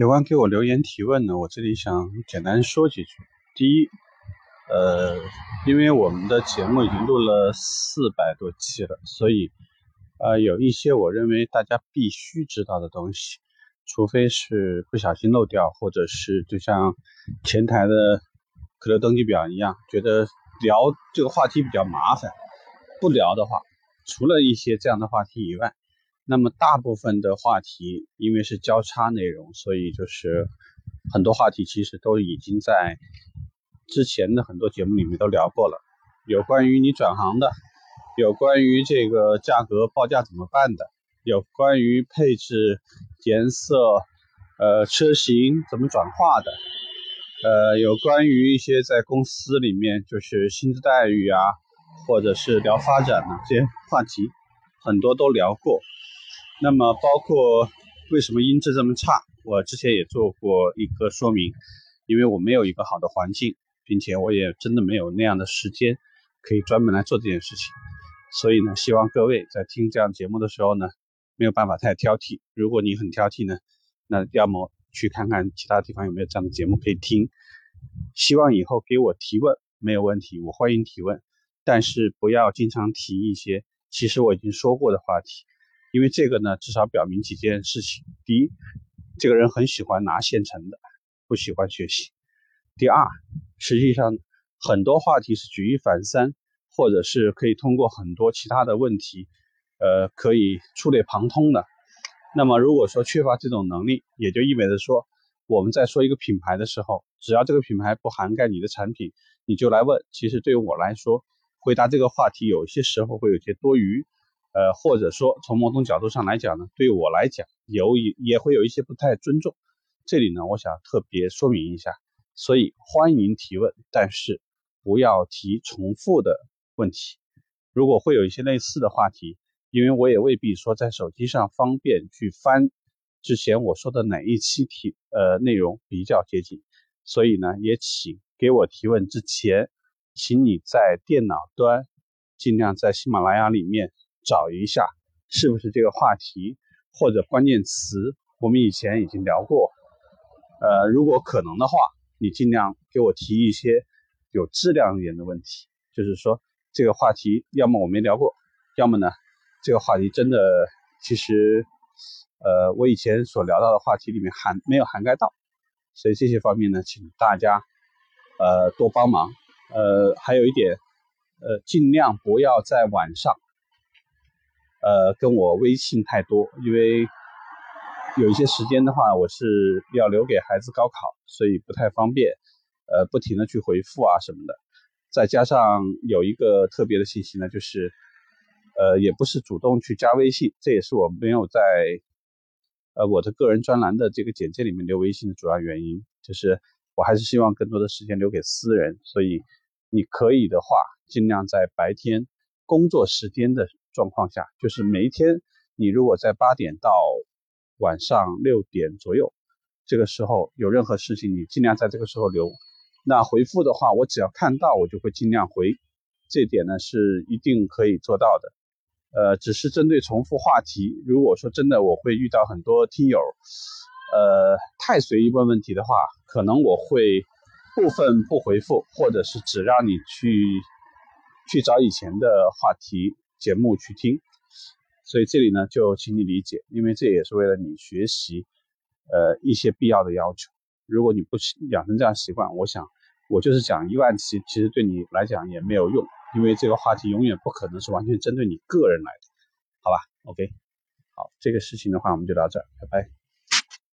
有关给我留言提问呢，我这里想简单说几句。第一，呃，因为我们的节目已经录了四百多期了，所以呃有一些我认为大家必须知道的东西，除非是不小心漏掉，或者是就像前台的客流登记表一样，觉得聊这个话题比较麻烦，不聊的话，除了一些这样的话题以外。那么大部分的话题，因为是交叉内容，所以就是很多话题其实都已经在之前的很多节目里面都聊过了。有关于你转行的，有关于这个价格报价怎么办的，有关于配置、颜色、呃车型怎么转化的，呃有关于一些在公司里面就是薪资待遇啊，或者是聊发展的这些话题，很多都聊过。那么包括为什么音质这么差，我之前也做过一个说明，因为我没有一个好的环境，并且我也真的没有那样的时间可以专门来做这件事情，所以呢，希望各位在听这样节目的时候呢，没有办法太挑剔。如果你很挑剔呢，那要么去看看其他地方有没有这样的节目可以听。希望以后给我提问没有问题，我欢迎提问，但是不要经常提一些其实我已经说过的话题。因为这个呢，至少表明几件事情：第一，这个人很喜欢拿现成的，不喜欢学习；第二，实际上很多话题是举一反三，或者是可以通过很多其他的问题，呃，可以触类旁通的。那么如果说缺乏这种能力，也就意味着说，我们在说一个品牌的时候，只要这个品牌不涵盖你的产品，你就来问。其实对于我来说，回答这个话题有些时候会有些多余。呃，或者说从某种角度上来讲呢，对我来讲有也也会有一些不太尊重。这里呢，我想特别说明一下，所以欢迎提问，但是不要提重复的问题。如果会有一些类似的话题，因为我也未必说在手机上方便去翻之前我说的哪一期提呃内容比较接近，所以呢，也请给我提问之前，请你在电脑端尽量在喜马拉雅里面。找一下是不是这个话题或者关键词，我们以前已经聊过。呃，如果可能的话，你尽量给我提一些有质量一点的问题，就是说这个话题要么我没聊过，要么呢这个话题真的其实呃我以前所聊到的话题里面涵没有涵盖到，所以这些方面呢，请大家呃多帮忙。呃，还有一点，呃，尽量不要在晚上。呃，跟我微信太多，因为有一些时间的话，我是要留给孩子高考，所以不太方便，呃，不停的去回复啊什么的。再加上有一个特别的信息呢，就是，呃，也不是主动去加微信，这也是我没有在，呃，我的个人专栏的这个简介里面留微信的主要原因，就是我还是希望更多的时间留给私人，所以你可以的话，尽量在白天工作时间的。状况下，就是每一天，你如果在八点到晚上六点左右，这个时候有任何事情，你尽量在这个时候留。那回复的话，我只要看到，我就会尽量回。这点呢是一定可以做到的。呃，只是针对重复话题，如果说真的我会遇到很多听友，呃，太随意问问题的话，可能我会部分不回复，或者是只让你去去找以前的话题。节目去听，所以这里呢就请你理解，因为这也是为了你学习，呃一些必要的要求。如果你不养成这样习惯，我想我就是讲一万期，其实对你来讲也没有用，因为这个话题永远不可能是完全针对你个人来的，好吧？OK，好，这个事情的话我们就到这儿，拜拜。